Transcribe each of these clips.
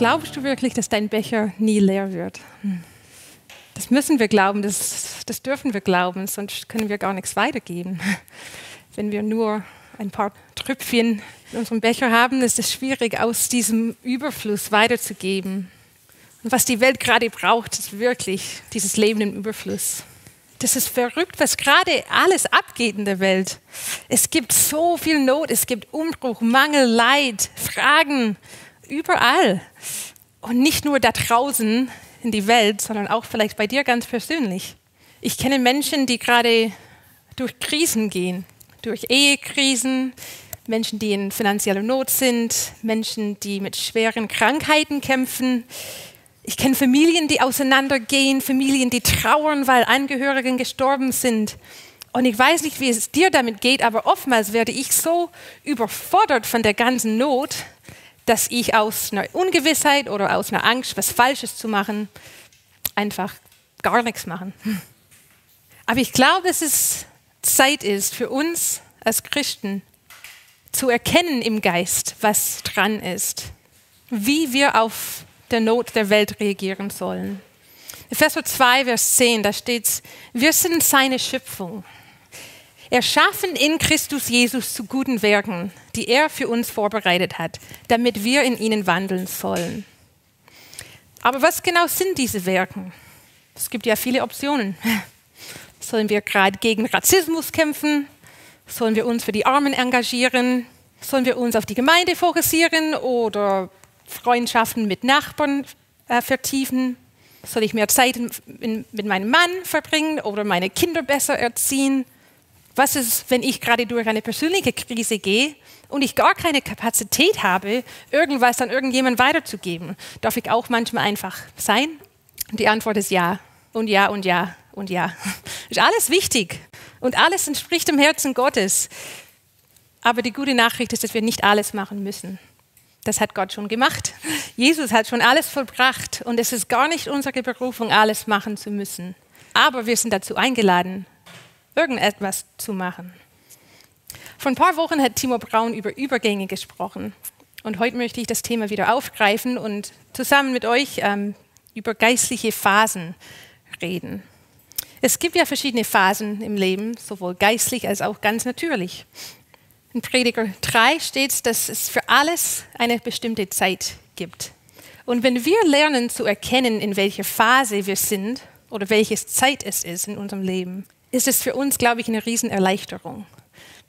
Glaubst du wirklich, dass dein Becher nie leer wird? Hm. Das müssen wir glauben, das, das dürfen wir glauben, sonst können wir gar nichts weitergeben. Wenn wir nur ein paar Tröpfchen in unserem Becher haben, ist es schwierig, aus diesem Überfluss weiterzugeben. Und was die Welt gerade braucht, ist wirklich dieses Leben im Überfluss. Das ist verrückt, was gerade alles abgeht in der Welt. Es gibt so viel Not, es gibt Umbruch, Mangel, Leid, Fragen, überall. Und nicht nur da draußen in die Welt, sondern auch vielleicht bei dir ganz persönlich. Ich kenne Menschen, die gerade durch Krisen gehen, durch Ehekrisen, Menschen, die in finanzieller Not sind, Menschen, die mit schweren Krankheiten kämpfen, ich kenne Familien, die auseinandergehen, Familien, die trauern, weil Angehörigen gestorben sind. Und ich weiß nicht, wie es dir damit geht, aber oftmals werde ich so überfordert von der ganzen Not, dass ich aus einer Ungewissheit oder aus einer Angst, was Falsches zu machen, einfach gar nichts machen. Aber ich glaube, dass es Zeit ist für uns als Christen zu erkennen im Geist, was dran ist, wie wir auf der Not der Welt reagieren sollen. Epheser 2, Vers 10, da steht, wir sind seine Schöpfung. Erschaffen in Christus Jesus zu guten Werken, die er für uns vorbereitet hat, damit wir in ihnen wandeln sollen. Aber was genau sind diese Werke? Es gibt ja viele Optionen. Sollen wir gerade gegen Rassismus kämpfen? Sollen wir uns für die Armen engagieren? Sollen wir uns auf die Gemeinde fokussieren oder Freundschaften mit Nachbarn äh, vertiefen? Soll ich mehr Zeit in, in, mit meinem Mann verbringen oder meine Kinder besser erziehen? Was ist, wenn ich gerade durch eine persönliche Krise gehe und ich gar keine Kapazität habe, irgendwas an irgendjemand weiterzugeben? Darf ich auch manchmal einfach sein? Und die Antwort ist ja und ja und ja und ja. Ist alles wichtig und alles entspricht dem Herzen Gottes. Aber die gute Nachricht ist, dass wir nicht alles machen müssen. Das hat Gott schon gemacht. Jesus hat schon alles vollbracht und es ist gar nicht unsere Berufung, alles machen zu müssen. Aber wir sind dazu eingeladen, irgendetwas zu machen. Vor ein paar Wochen hat Timo Braun über Übergänge gesprochen. Und heute möchte ich das Thema wieder aufgreifen und zusammen mit euch ähm, über geistliche Phasen reden. Es gibt ja verschiedene Phasen im Leben, sowohl geistlich als auch ganz natürlich. In Prediger 3 steht, dass es für alles eine bestimmte Zeit gibt. Und wenn wir lernen zu erkennen, in welcher Phase wir sind oder welches Zeit es ist in unserem Leben, ist es für uns, glaube ich, eine Riesenerleichterung.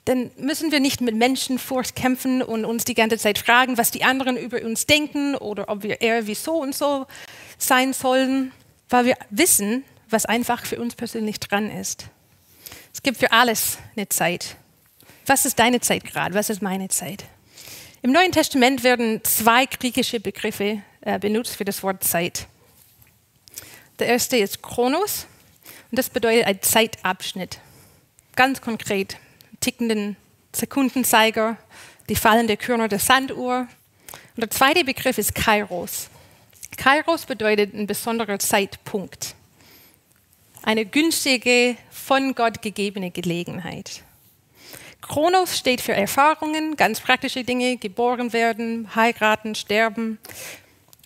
Dann müssen wir nicht mit Menschenfurcht kämpfen und uns die ganze Zeit fragen, was die anderen über uns denken oder ob wir eher wie so und so sein sollen, weil wir wissen, was einfach für uns persönlich dran ist. Es gibt für alles eine Zeit. Was ist deine Zeit gerade? Was ist meine Zeit? Im Neuen Testament werden zwei griechische Begriffe äh, benutzt für das Wort Zeit. Der erste ist Chronos und das bedeutet ein Zeitabschnitt. Ganz konkret, tickenden Sekundenzeiger, die fallende Körner der Sanduhr. Und der zweite Begriff ist Kairos. Kairos bedeutet ein besonderer Zeitpunkt. Eine günstige, von Gott gegebene Gelegenheit. Chronos steht für Erfahrungen, ganz praktische Dinge, geboren werden, heiraten, sterben.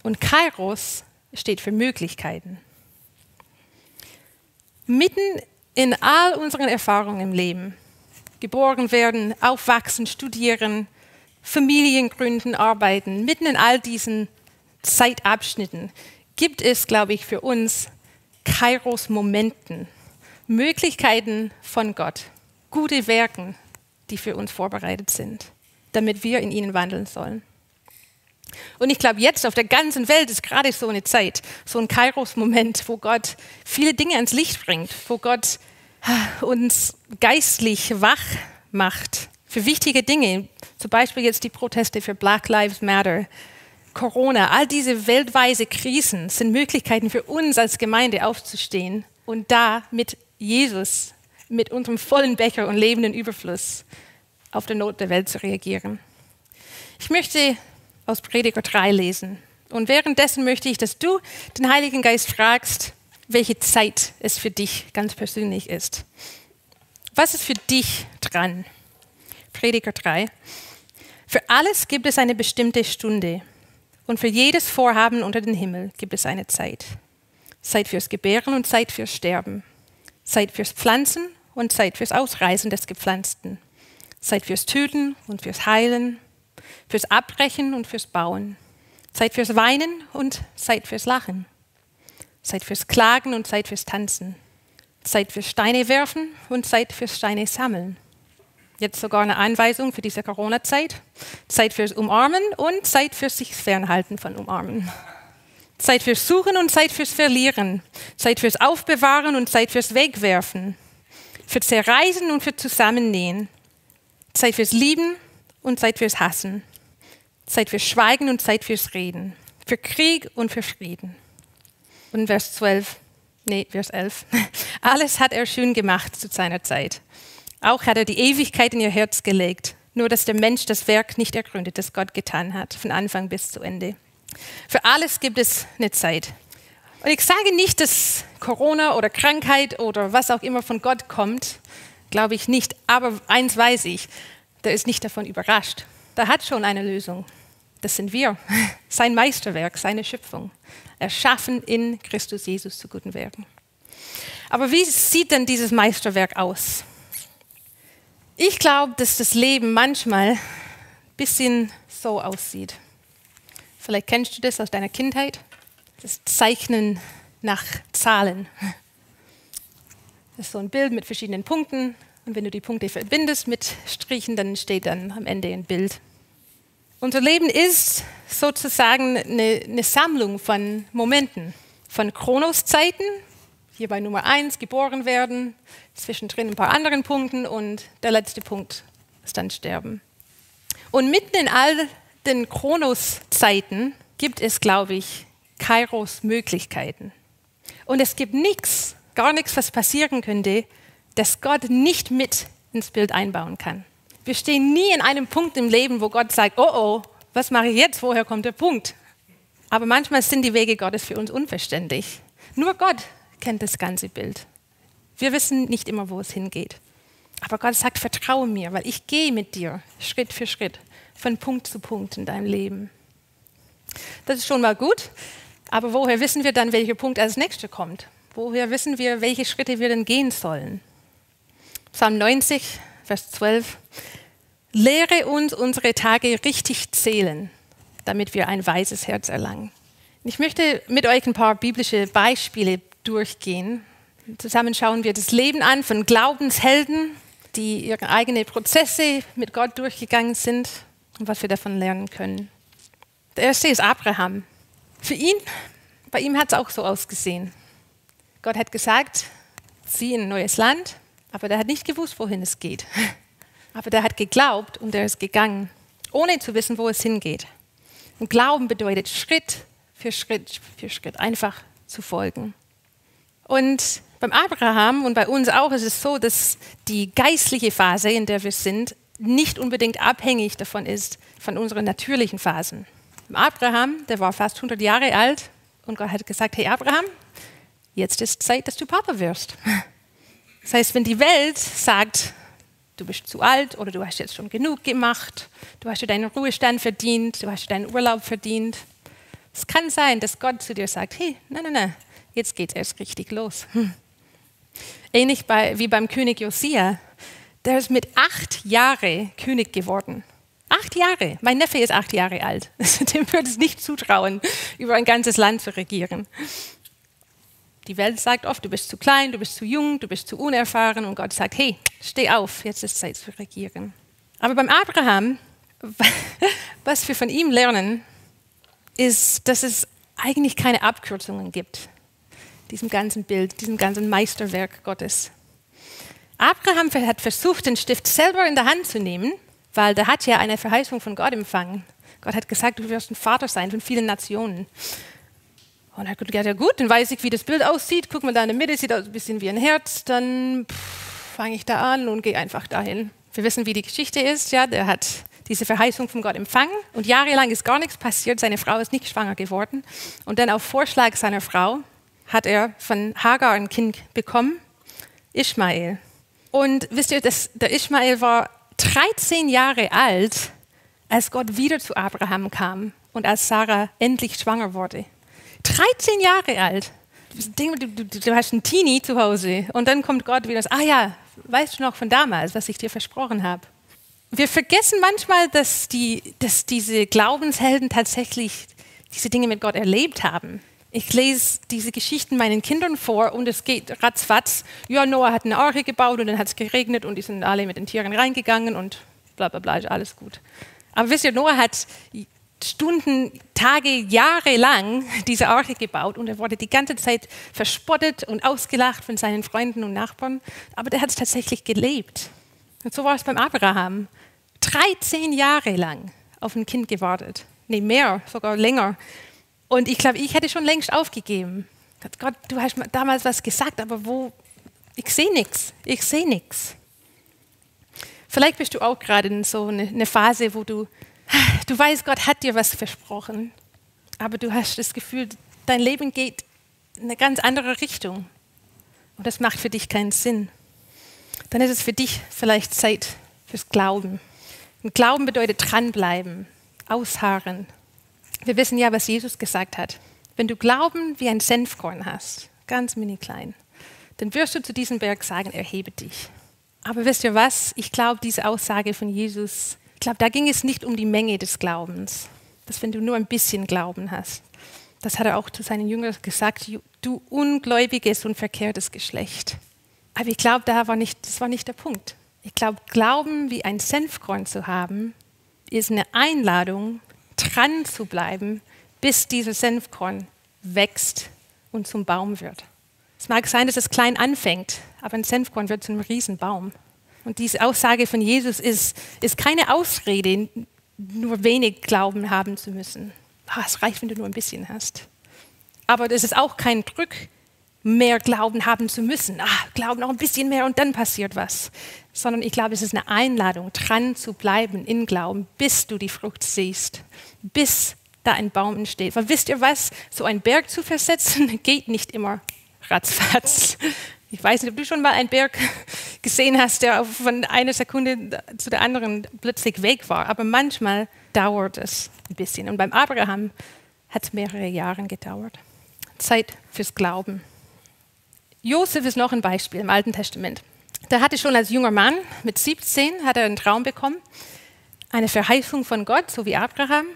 Und Kairos steht für Möglichkeiten. Mitten in all unseren Erfahrungen im Leben, geboren werden, aufwachsen, studieren, Familien gründen, arbeiten, mitten in all diesen Zeitabschnitten gibt es, glaube ich, für uns Kairos-Momenten, Möglichkeiten von Gott, gute Werken, die für uns vorbereitet sind, damit wir in ihnen wandeln sollen. Und ich glaube, jetzt auf der ganzen Welt ist gerade so eine Zeit, so ein Kairos-Moment, wo Gott viele Dinge ans Licht bringt, wo Gott ah, uns geistlich wach macht für wichtige Dinge, zum Beispiel jetzt die Proteste für Black Lives Matter, Corona, all diese weltweite Krisen sind Möglichkeiten für uns als Gemeinde aufzustehen und da mit Jesus mit unserem vollen Becher und lebenden Überfluss auf die Not der Welt zu reagieren. Ich möchte aus Prediger 3 lesen. Und währenddessen möchte ich, dass du den Heiligen Geist fragst, welche Zeit es für dich ganz persönlich ist. Was ist für dich dran? Prediger 3. Für alles gibt es eine bestimmte Stunde Und für jedes Vorhaben unter den Himmel gibt es eine Zeit. Zeit fürs Gebären und Zeit fürs Sterben. Zeit fürs Pflanzen und Zeit fürs Ausreißen des Gepflanzten. Zeit fürs Töten und fürs Heilen, fürs Abbrechen und fürs Bauen. Zeit fürs Weinen und Zeit fürs Lachen. Zeit fürs Klagen und Zeit fürs Tanzen. Zeit fürs Steine werfen und Zeit fürs Steine sammeln. Jetzt sogar eine Anweisung für diese Corona-Zeit. Zeit fürs Umarmen und Zeit fürs sich fernhalten von Umarmen. Zeit fürs Suchen und Zeit fürs Verlieren. Zeit fürs Aufbewahren und Zeit fürs Wegwerfen. Für Zerreißen und für Zusammennähen. Zeit fürs Lieben und Zeit fürs Hassen. Zeit fürs Schweigen und Zeit fürs Reden. Für Krieg und für Frieden. Und Vers 12, nee, Vers 11. Alles hat er schön gemacht zu seiner Zeit. Auch hat er die Ewigkeit in ihr Herz gelegt, nur dass der Mensch das Werk nicht ergründet, das Gott getan hat, von Anfang bis zu Ende. Für alles gibt es eine Zeit. Und ich sage nicht, dass Corona oder Krankheit oder was auch immer von Gott kommt, glaube ich nicht. Aber eins weiß ich, der ist nicht davon überrascht. Der hat schon eine Lösung. Das sind wir, sein Meisterwerk, seine Schöpfung, erschaffen in Christus Jesus zu guten Werken. Aber wie sieht denn dieses Meisterwerk aus? Ich glaube, dass das Leben manchmal ein bisschen so aussieht. Vielleicht kennst du das aus deiner Kindheit. Das Zeichnen nach Zahlen. Das ist so ein Bild mit verschiedenen Punkten. Und wenn du die Punkte verbindest mit Strichen, dann steht dann am Ende ein Bild. Unser Leben ist sozusagen eine, eine Sammlung von Momenten, von Chronoszeiten, hier bei Nummer 1 geboren werden, zwischendrin ein paar anderen Punkten und der letzte Punkt ist dann Sterben. Und mitten in all den Chronoszeiten gibt es, glaube ich, Kairos Möglichkeiten. Und es gibt nichts, gar nichts, was passieren könnte, das Gott nicht mit ins Bild einbauen kann. Wir stehen nie in einem Punkt im Leben, wo Gott sagt, oh oh, was mache ich jetzt? Woher kommt der Punkt? Aber manchmal sind die Wege Gottes für uns unverständlich. Nur Gott kennt das ganze Bild. Wir wissen nicht immer, wo es hingeht. Aber Gott sagt, vertraue mir, weil ich gehe mit dir Schritt für Schritt, von Punkt zu Punkt in deinem Leben. Das ist schon mal gut, aber woher wissen wir dann, welcher Punkt als nächster kommt? Woher wissen wir, welche Schritte wir denn gehen sollen? Psalm 90, Vers 12. Lehre uns unsere Tage richtig zählen, damit wir ein weises Herz erlangen. Ich möchte mit euch ein paar biblische Beispiele durchgehen. Zusammen schauen wir das Leben an von Glaubenshelden, die ihre eigenen Prozesse mit Gott durchgegangen sind und was wir davon lernen können. Der erste ist Abraham. Für ihn, bei ihm hat es auch so ausgesehen. Gott hat gesagt, zieh in ein neues Land, aber der hat nicht gewusst, wohin es geht. Aber der hat geglaubt und er ist gegangen, ohne zu wissen, wo es hingeht. Und Glauben bedeutet Schritt für Schritt für Schritt einfach zu folgen. Und beim Abraham und bei uns auch ist es so, dass die geistliche Phase, in der wir sind, nicht unbedingt abhängig davon ist, von unseren natürlichen Phasen. Abraham, der war fast 100 Jahre alt und Gott hat gesagt, hey Abraham, jetzt ist Zeit, dass du Papa wirst. Das heißt, wenn die Welt sagt, du bist zu alt oder du hast jetzt schon genug gemacht, du hast dir deinen Ruhestand verdient, du hast dir deinen Urlaub verdient, es kann sein, dass Gott zu dir sagt, hey, nein, nein, nein, jetzt geht es erst richtig los. Hm. Ähnlich bei, wie beim König Josia. Der ist mit acht Jahren König geworden. Acht Jahre. Mein Neffe ist acht Jahre alt. Dem würde es nicht zutrauen, über ein ganzes Land zu regieren. Die Welt sagt oft, du bist zu klein, du bist zu jung, du bist zu unerfahren. Und Gott sagt, hey, steh auf, jetzt ist Zeit zu regieren. Aber beim Abraham, was wir von ihm lernen, ist, dass es eigentlich keine Abkürzungen gibt diesem ganzen Bild, diesem ganzen Meisterwerk Gottes. Abraham hat versucht, den Stift selber in der Hand zu nehmen, weil der hat ja eine Verheißung von Gott empfangen. Gott hat gesagt, du wirst ein Vater sein von vielen Nationen. Und er hat gesagt, ja gut, dann weiß ich, wie das Bild aussieht. Guck mal da in der Mitte, sieht aus ein bisschen wie ein Herz. Dann fange ich da an und gehe einfach dahin. Wir wissen, wie die Geschichte ist. Ja, der hat diese Verheißung von Gott empfangen und jahrelang ist gar nichts passiert. Seine Frau ist nicht schwanger geworden. Und dann auf Vorschlag seiner Frau hat er von Hagar ein Kind bekommen, Ishmael. Und wisst ihr, das, der Ishmael war 13 Jahre alt, als Gott wieder zu Abraham kam und als Sarah endlich schwanger wurde. 13 Jahre alt. Du, du, du, hast einen Teenie zu Hause und dann kommt Gott wieder, ah ja, weißt du noch von damals, was ich dir versprochen habe. Wir vergessen manchmal, dass, die, dass diese Glaubenshelden tatsächlich diese Dinge mit Gott erlebt haben. Ich lese diese Geschichten meinen Kindern vor und es geht ratzfatz. Ja, Noah hat eine Arche gebaut und dann hat es geregnet und die sind alle mit den Tieren reingegangen und bla bla bla, alles gut. Aber wisst ihr, Noah hat Stunden, Tage, Jahre lang diese Arche gebaut und er wurde die ganze Zeit verspottet und ausgelacht von seinen Freunden und Nachbarn. Aber der hat es tatsächlich gelebt. Und so war es beim Abraham. 13 Jahre lang auf ein Kind gewartet. Nee, mehr, sogar länger. Und ich glaube, ich hätte schon längst aufgegeben. Gott, du hast damals was gesagt, aber wo? Ich sehe nichts. Ich sehe nichts. Vielleicht bist du auch gerade in so eine, eine Phase, wo du, du weißt, Gott hat dir was versprochen, aber du hast das Gefühl, dein Leben geht in eine ganz andere Richtung. Und das macht für dich keinen Sinn. Dann ist es für dich vielleicht Zeit fürs Glauben. Und Glauben bedeutet dranbleiben, ausharren. Wir wissen ja, was Jesus gesagt hat. Wenn du Glauben wie ein Senfkorn hast, ganz mini klein, dann wirst du zu diesem Berg sagen, erhebe dich. Aber wisst ihr was? Ich glaube, diese Aussage von Jesus, ich glaube, da ging es nicht um die Menge des Glaubens, dass wenn du nur ein bisschen Glauben hast. Das hat er auch zu seinen Jüngern gesagt, du ungläubiges und verkehrtes Geschlecht. Aber ich glaube, das war nicht der Punkt. Ich glaube, Glauben wie ein Senfkorn zu haben, ist eine Einladung, dran zu bleiben, bis dieses Senfkorn wächst und zum Baum wird. Es mag sein, dass es klein anfängt, aber ein Senfkorn wird zu einem Riesenbaum. Und diese Aussage von Jesus ist, ist keine Ausrede, nur wenig Glauben haben zu müssen. Ah, es reicht, wenn du nur ein bisschen hast. Aber das ist auch kein Druck, mehr Glauben haben zu müssen. Ah, Glauben noch ein bisschen mehr und dann passiert was. Sondern ich glaube, es ist eine Einladung, dran zu bleiben in Glauben, bis du die Frucht siehst, bis da ein Baum entsteht. Weil wisst ihr was? So einen Berg zu versetzen, geht nicht immer ratzfatz. Ich weiß nicht, ob du schon mal einen Berg gesehen hast, der von einer Sekunde zu der anderen plötzlich weg war. Aber manchmal dauert es ein bisschen. Und beim Abraham hat es mehrere Jahre gedauert. Zeit fürs Glauben. Josef ist noch ein Beispiel im Alten Testament. Der hatte schon als junger Mann, mit 17, hat er einen Traum bekommen, eine Verheißung von Gott, so wie Abraham.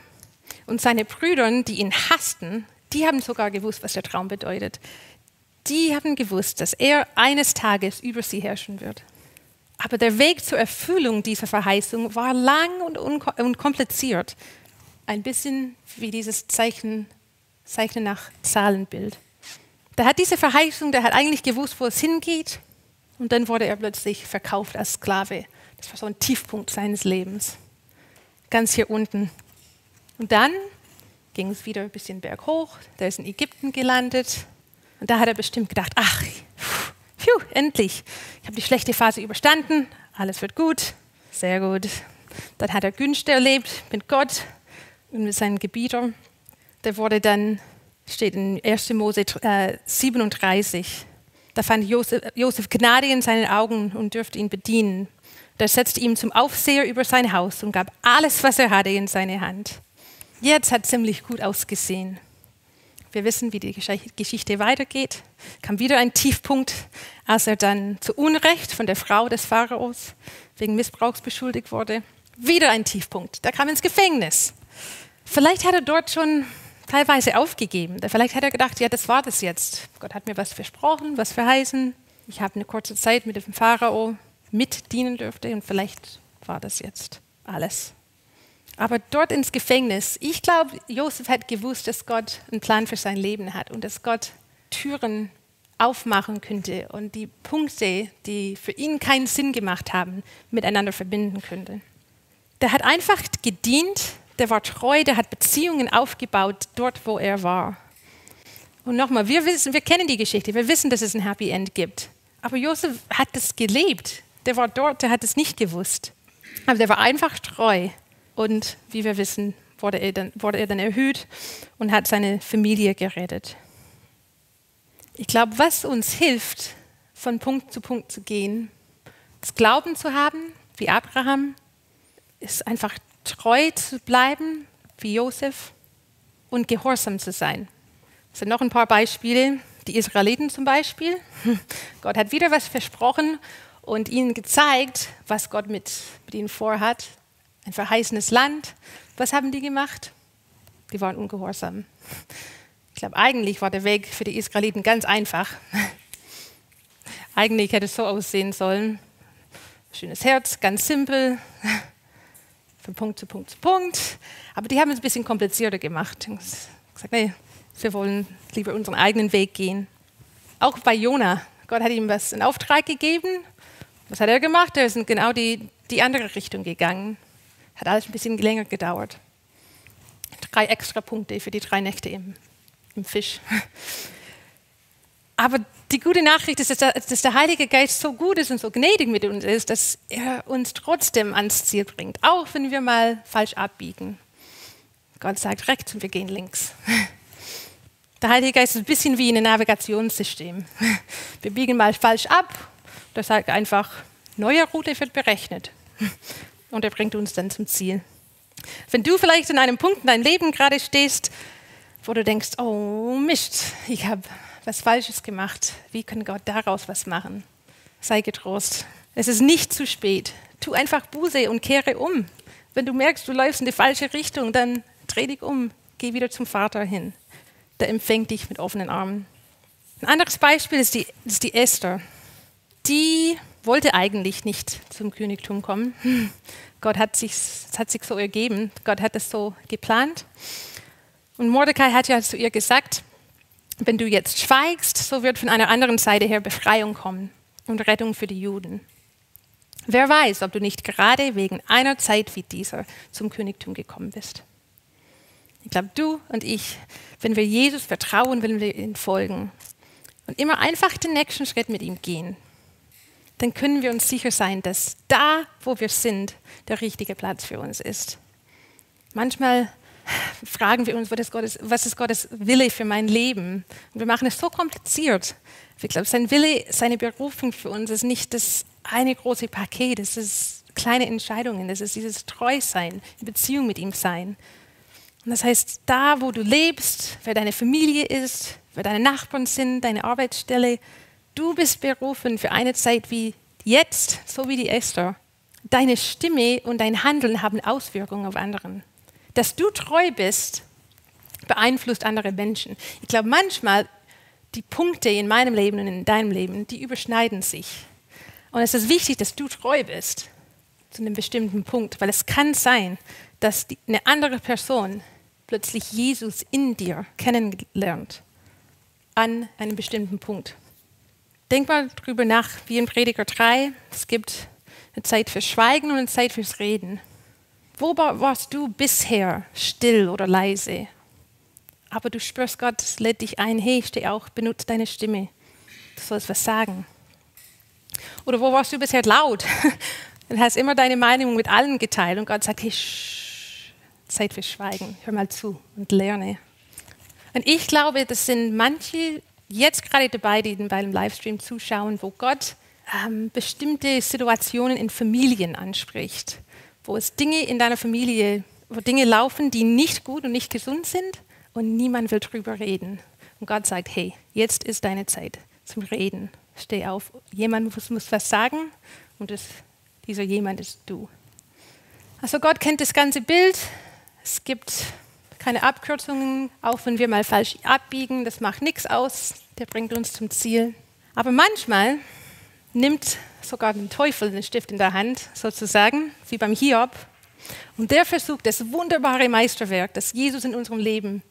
Und seine Brüder, die ihn hassten, die haben sogar gewusst, was der Traum bedeutet die haben gewusst, dass er eines Tages über sie herrschen wird. Aber der Weg zur Erfüllung dieser Verheißung war lang und, und kompliziert. Ein bisschen wie dieses Zeichen, Zeichnen nach Zahlenbild. Der hat diese Verheißung, der hat eigentlich gewusst, wo es hingeht. Und dann wurde er plötzlich verkauft als Sklave. Das war so ein Tiefpunkt seines Lebens. Ganz hier unten. Und dann ging es wieder ein bisschen berghoch. Der ist in Ägypten gelandet. Und da hat er bestimmt gedacht, ach, pfiuh, endlich, ich habe die schlechte Phase überstanden, alles wird gut, sehr gut. Dann hat er Günste erlebt mit Gott und mit seinen Gebietern. Der wurde dann, steht in 1. Mose 37, äh, da fand Josef, Josef Gnade in seinen Augen und dürfte ihn bedienen. Der setzte ihm zum Aufseher über sein Haus und gab alles, was er hatte, in seine Hand. Jetzt hat ziemlich gut ausgesehen. Wir wissen, wie die Geschichte weitergeht. Kam wieder ein Tiefpunkt, als er dann zu Unrecht von der Frau des Pharaos wegen Missbrauchs beschuldigt wurde. Wieder ein Tiefpunkt. Da kam ins Gefängnis. Vielleicht hat er dort schon teilweise aufgegeben. Vielleicht hat er gedacht, ja, das war das jetzt. Gott hat mir was versprochen, was verheißen. Ich habe eine kurze Zeit mit dem Pharao mitdienen dürfte und vielleicht war das jetzt alles aber dort ins Gefängnis. Ich glaube, Josef hat gewusst, dass Gott einen Plan für sein Leben hat und dass Gott Türen aufmachen könnte und die Punkte, die für ihn keinen Sinn gemacht haben, miteinander verbinden könnte. Der hat einfach gedient, der war treu, der hat Beziehungen aufgebaut dort, wo er war. Und nochmal, wir wissen, wir kennen die Geschichte, wir wissen, dass es ein Happy End gibt. Aber Josef hat es gelebt. Der war dort, der hat es nicht gewusst. Aber der war einfach treu und wie wir wissen, wurde er, dann, wurde er dann erhöht und hat seine Familie gerettet. Ich glaube, was uns hilft, von Punkt zu Punkt zu gehen, das Glauben zu haben, wie Abraham, ist einfach treu zu bleiben, wie Josef, und gehorsam zu sein. Es sind noch ein paar Beispiele. Die Israeliten zum Beispiel. Gott hat wieder was versprochen und ihnen gezeigt, was Gott mit, mit ihnen vorhat. Ein verheißenes Land. Was haben die gemacht? Die waren ungehorsam. Ich glaube, eigentlich war der Weg für die Israeliten ganz einfach. Eigentlich hätte es so aussehen sollen. Schönes Herz, ganz simpel, von Punkt zu Punkt zu Punkt. Aber die haben es ein bisschen komplizierter gemacht. Gesagt, nee, wir wollen lieber unseren eigenen Weg gehen. Auch bei Jona. Gott hat ihm was in Auftrag gegeben. Was hat er gemacht? Er ist in genau die, die andere Richtung gegangen. Hat alles ein bisschen länger gedauert. Drei extra Punkte für die drei Nächte im, im Fisch. Aber die gute Nachricht ist, dass der Heilige Geist so gut ist und so gnädig mit uns ist, dass er uns trotzdem ans Ziel bringt, auch wenn wir mal falsch abbiegen. Gott sagt rechts und wir gehen links. Der Heilige Geist ist ein bisschen wie ein Navigationssystem. Wir biegen mal falsch ab, der sagt einfach, neue Route wird berechnet. Und er bringt uns dann zum Ziel. Wenn du vielleicht in einem Punkt in deinem Leben gerade stehst, wo du denkst, oh Mist, ich habe was Falsches gemacht, wie kann Gott daraus was machen? Sei getrost. Es ist nicht zu spät. Tu einfach Buße und kehre um. Wenn du merkst, du läufst in die falsche Richtung, dann dreh dich um, geh wieder zum Vater hin der empfängt dich mit offenen Armen. Ein anderes Beispiel ist die, ist die Esther. Die wollte eigentlich nicht zum Königtum kommen. Gott hat sich, es hat sich so ergeben. Gott hat es so geplant. Und Mordecai hat ja zu ihr gesagt, wenn du jetzt schweigst, so wird von einer anderen Seite her Befreiung kommen und Rettung für die Juden. Wer weiß, ob du nicht gerade wegen einer Zeit wie dieser zum Königtum gekommen bist. Ich glaube, du und ich, wenn wir Jesus vertrauen, wenn wir ihm folgen und immer einfach den nächsten Schritt mit ihm gehen, dann können wir uns sicher sein, dass da, wo wir sind, der richtige Platz für uns ist. Manchmal fragen wir uns, was ist Gottes, Wille für mein Leben? Und wir machen es so kompliziert. Ich glaube, sein Wille, seine Berufung für uns ist nicht das eine große Paket, es ist kleine Entscheidungen, es ist dieses Treusein, in Beziehung mit ihm sein. Und das heißt, da, wo du lebst, wer deine Familie ist, wer deine Nachbarn sind, deine Arbeitsstelle, du bist berufen für eine Zeit wie jetzt, so wie die Esther. Deine Stimme und dein Handeln haben Auswirkungen auf anderen. Dass du treu bist, beeinflusst andere Menschen. Ich glaube, manchmal die Punkte in meinem Leben und in deinem Leben, die überschneiden sich. Und es ist wichtig, dass du treu bist zu einem bestimmten Punkt, weil es kann sein, dass die, eine andere Person plötzlich Jesus in dir kennenlernt an einem bestimmten Punkt. Denk mal drüber nach, wie in Prediger 3, es gibt eine Zeit fürs Schweigen und eine Zeit fürs Reden. Wo warst du bisher still oder leise? Aber du spürst Gott, lädt dich ein, hey, steh auch, benutze deine Stimme. Du sollst was sagen. Oder wo warst du bisher laut? Du hast immer deine Meinung mit allen geteilt und Gott sagt, hey, shh, Zeit für Schweigen. Hör mal zu und lerne. Und ich glaube, das sind manche jetzt gerade dabei, die bei dem Livestream zuschauen, wo Gott ähm, bestimmte Situationen in Familien anspricht, wo es Dinge in deiner Familie, wo Dinge laufen, die nicht gut und nicht gesund sind und niemand will drüber reden. Und Gott sagt, hey, jetzt ist deine Zeit zum Reden. Steh auf. Jemand muss, muss was sagen und das, dieser jemand ist du. Also Gott kennt das ganze Bild, es gibt keine Abkürzungen, auch wenn wir mal falsch abbiegen, das macht nichts aus, der bringt uns zum Ziel. Aber manchmal nimmt sogar der Teufel den Stift in der Hand, sozusagen, wie beim Hiob, und der versucht das wunderbare Meisterwerk, das Jesus in unserem Leben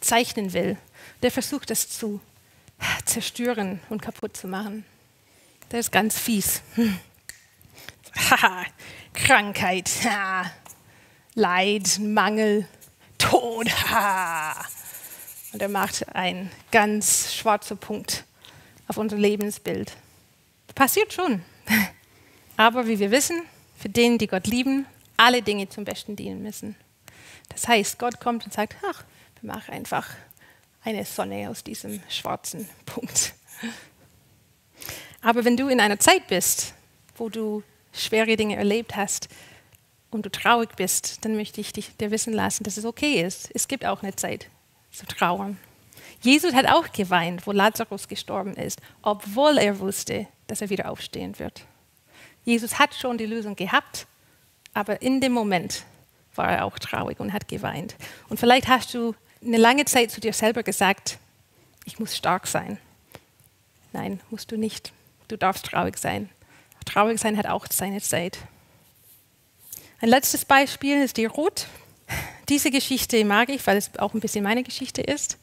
zeichnen will, der versucht das zu zerstören und kaputt zu machen. Der ist ganz fies. Haha, Krankheit. Leid, Mangel, Tod. Und er macht einen ganz schwarzen Punkt auf unser Lebensbild. Passiert schon. Aber wie wir wissen, für denen, die Gott lieben, alle Dinge zum Besten dienen müssen. Das heißt, Gott kommt und sagt, ach, wir machen einfach eine Sonne aus diesem schwarzen Punkt. Aber wenn du in einer Zeit bist, wo du schwere Dinge erlebt hast, und du traurig bist, dann möchte ich dich dir wissen lassen, dass es okay ist. Es gibt auch eine Zeit zu trauern. Jesus hat auch geweint, wo Lazarus gestorben ist, obwohl er wusste, dass er wieder aufstehen wird. Jesus hat schon die Lösung gehabt, aber in dem Moment war er auch traurig und hat geweint. Und vielleicht hast du eine lange Zeit zu dir selber gesagt, ich muss stark sein. Nein, musst du nicht. Du darfst traurig sein. Traurig sein hat auch seine Zeit. Ein letztes Beispiel ist die Ruth. Diese Geschichte mag ich, weil es auch ein bisschen meine Geschichte ist.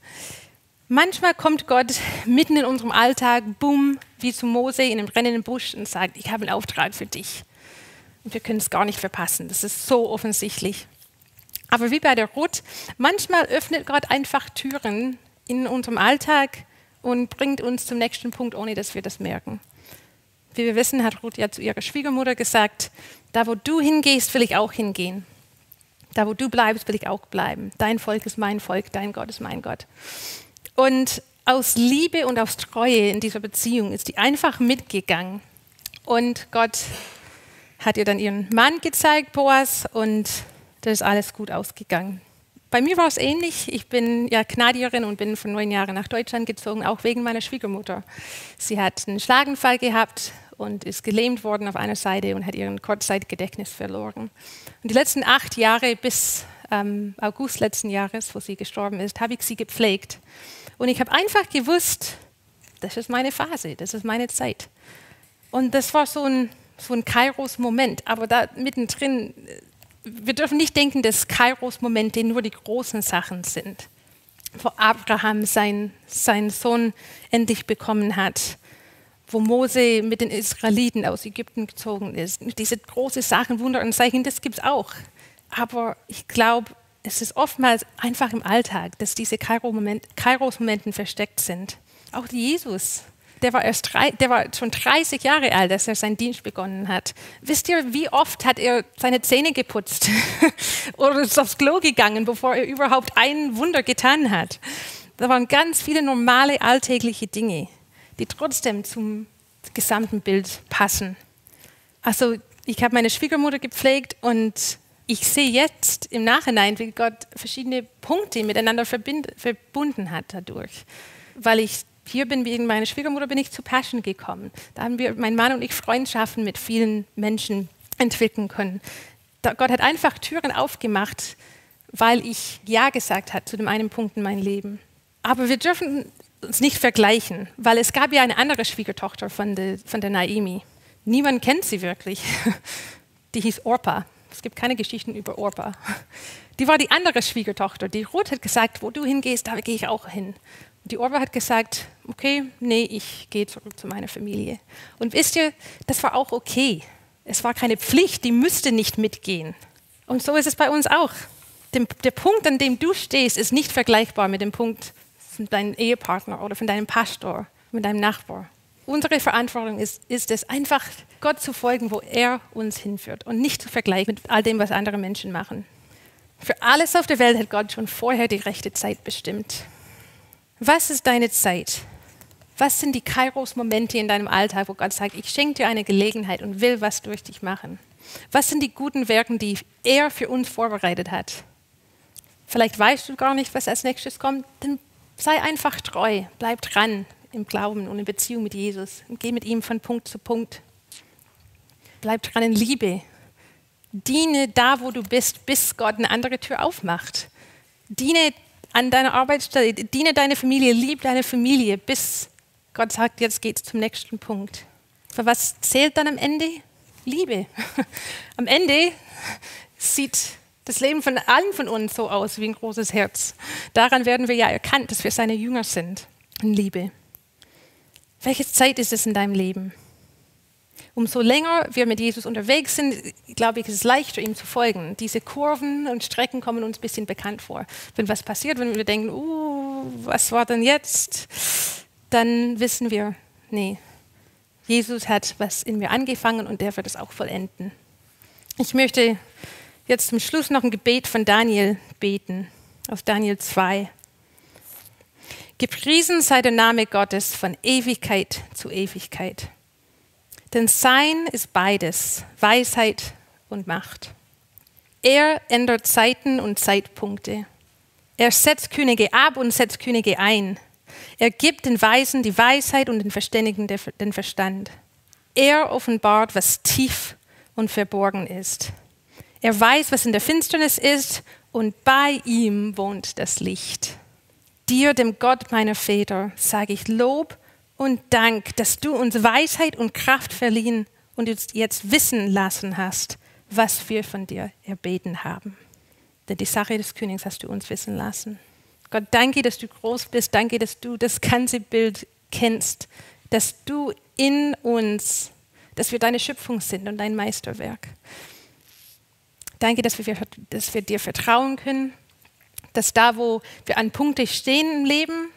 Manchmal kommt Gott mitten in unserem Alltag, boom, wie zu Mose in einem brennenden Busch und sagt, ich habe einen Auftrag für dich. Und wir können es gar nicht verpassen. Das ist so offensichtlich. Aber wie bei der Ruth, manchmal öffnet Gott einfach Türen in unserem Alltag und bringt uns zum nächsten Punkt, ohne dass wir das merken. Wie wir wissen, hat Ruth ja zu ihrer Schwiegermutter gesagt, da wo du hingehst, will ich auch hingehen. Da wo du bleibst, will ich auch bleiben. Dein Volk ist mein Volk, dein Gott ist mein Gott. Und aus Liebe und aus Treue in dieser Beziehung ist die einfach mitgegangen. Und Gott hat ihr dann ihren Mann gezeigt, Boas, und das ist alles gut ausgegangen. Bei mir war es ähnlich. Ich bin ja Kanadierin und bin vor neun Jahren nach Deutschland gezogen, auch wegen meiner Schwiegermutter. Sie hat einen Schlaganfall gehabt und ist gelähmt worden auf einer Seite und hat ihren Kurzzeitgedächtnis verloren. Und die letzten acht Jahre bis ähm, August letzten Jahres, wo sie gestorben ist, habe ich sie gepflegt. Und ich habe einfach gewusst, das ist meine Phase, das ist meine Zeit. Und das war so ein, so ein Kairos-Moment. Aber da mittendrin, wir dürfen nicht denken, dass Kairos-Momente nur die großen Sachen sind. Wo Abraham sein, seinen Sohn endlich bekommen hat, wo Mose mit den Israeliten aus Ägypten gezogen ist. Diese großen Sachen, Wunder und Zeichen, das gibt es auch. Aber ich glaube, es ist oftmals einfach im Alltag, dass diese Kairos-Momenten versteckt sind. Auch Jesus, der war, erst drei, der war schon 30 Jahre alt, als er seinen Dienst begonnen hat. Wisst ihr, wie oft hat er seine Zähne geputzt oder ist aufs Klo gegangen, bevor er überhaupt ein Wunder getan hat? Da waren ganz viele normale alltägliche Dinge, die trotzdem zum gesamten Bild passen. Also ich habe meine Schwiegermutter gepflegt und ich sehe jetzt im Nachhinein, wie Gott verschiedene Punkte miteinander verbunden hat dadurch. Weil ich hier bin, wegen meiner Schwiegermutter bin ich zu Passion gekommen. Da haben wir, mein Mann und ich, Freundschaften mit vielen Menschen entwickeln können. Da Gott hat einfach Türen aufgemacht, weil ich Ja gesagt habe zu dem einen Punkt in meinem Leben. Aber wir dürfen uns nicht vergleichen, weil es gab ja eine andere Schwiegertochter von, de, von der Naimi. Niemand kennt sie wirklich. Die hieß Orpa. Es gibt keine Geschichten über Orpa. Die war die andere Schwiegertochter. Die Ruth hat gesagt, wo du hingehst, da gehe ich auch hin. Die Orpa hat gesagt, okay, nee, ich gehe zurück zu meiner Familie. Und wisst ihr, das war auch okay. Es war keine Pflicht, die müsste nicht mitgehen. Und so ist es bei uns auch. Dem, der Punkt, an dem du stehst, ist nicht vergleichbar mit dem Punkt von deinem Ehepartner oder von deinem Pastor, mit deinem Nachbar. Unsere Verantwortung ist, ist es, einfach Gott zu folgen, wo er uns hinführt und nicht zu vergleichen mit all dem, was andere Menschen machen. Für alles auf der Welt hat Gott schon vorher die rechte Zeit bestimmt. Was ist deine Zeit? Was sind die Kairos-Momente in deinem Alltag, wo Gott sagt, ich schenke dir eine Gelegenheit und will was durch dich machen? Was sind die guten Werke, die er für uns vorbereitet hat? Vielleicht weißt du gar nicht, was als nächstes kommt. Dann sei einfach treu, bleib dran, im Glauben und in Beziehung mit Jesus und geh mit ihm von Punkt zu Punkt. Bleib dran in Liebe. Diene da, wo du bist, bis Gott eine andere Tür aufmacht. Diene an deiner Arbeitsstelle, diene deine Familie, lieb deine Familie, bis Gott sagt, jetzt geht's zum nächsten Punkt. Für was zählt dann am Ende? Liebe. Am Ende sieht das Leben von allen von uns so aus wie ein großes Herz. Daran werden wir ja erkannt, dass wir seine Jünger sind. In Liebe. Welche Zeit ist es in deinem Leben? Umso länger wir mit Jesus unterwegs sind, glaube ich, ist es leichter, ihm zu folgen. Diese Kurven und Strecken kommen uns ein bisschen bekannt vor. Wenn was passiert, wenn wir denken, uh, was war denn jetzt? Dann wissen wir, nee, Jesus hat was in mir angefangen und der wird es auch vollenden. Ich möchte jetzt zum Schluss noch ein Gebet von Daniel beten, aus Daniel 2. Gepriesen sei der Name Gottes von Ewigkeit zu Ewigkeit. Denn sein ist beides, Weisheit und Macht. Er ändert Zeiten und Zeitpunkte. Er setzt Könige ab und setzt Könige ein. Er gibt den Weisen die Weisheit und den Verständigen den Verstand. Er offenbart, was tief und verborgen ist. Er weiß, was in der Finsternis ist und bei ihm wohnt das Licht. Dir, dem Gott meiner Väter, sage ich Lob und Dank, dass du uns Weisheit und Kraft verliehen und uns jetzt wissen lassen hast, was wir von dir erbeten haben. Denn die Sache des Königs hast du uns wissen lassen. Gott, danke, dass du groß bist. Danke, dass du das ganze Bild kennst. Dass du in uns, dass wir deine Schöpfung sind und dein Meisterwerk. Danke, dass wir, dass wir dir vertrauen können. Dass da, wo wir an Punkte stehen im Leben,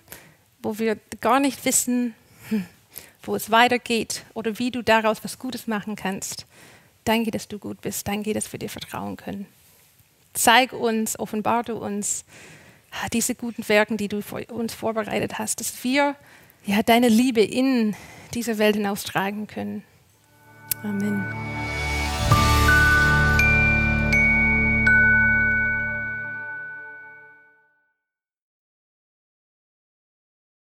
wo wir gar nicht wissen, wo es weitergeht oder wie du daraus was Gutes machen kannst. Danke, dass du gut bist. Danke, dass wir dir vertrauen können. Zeig uns, offenbare uns ah, diese guten Werke, die du uns vorbereitet hast, dass wir ja, deine Liebe in diese Welt hinaustragen können. Amen.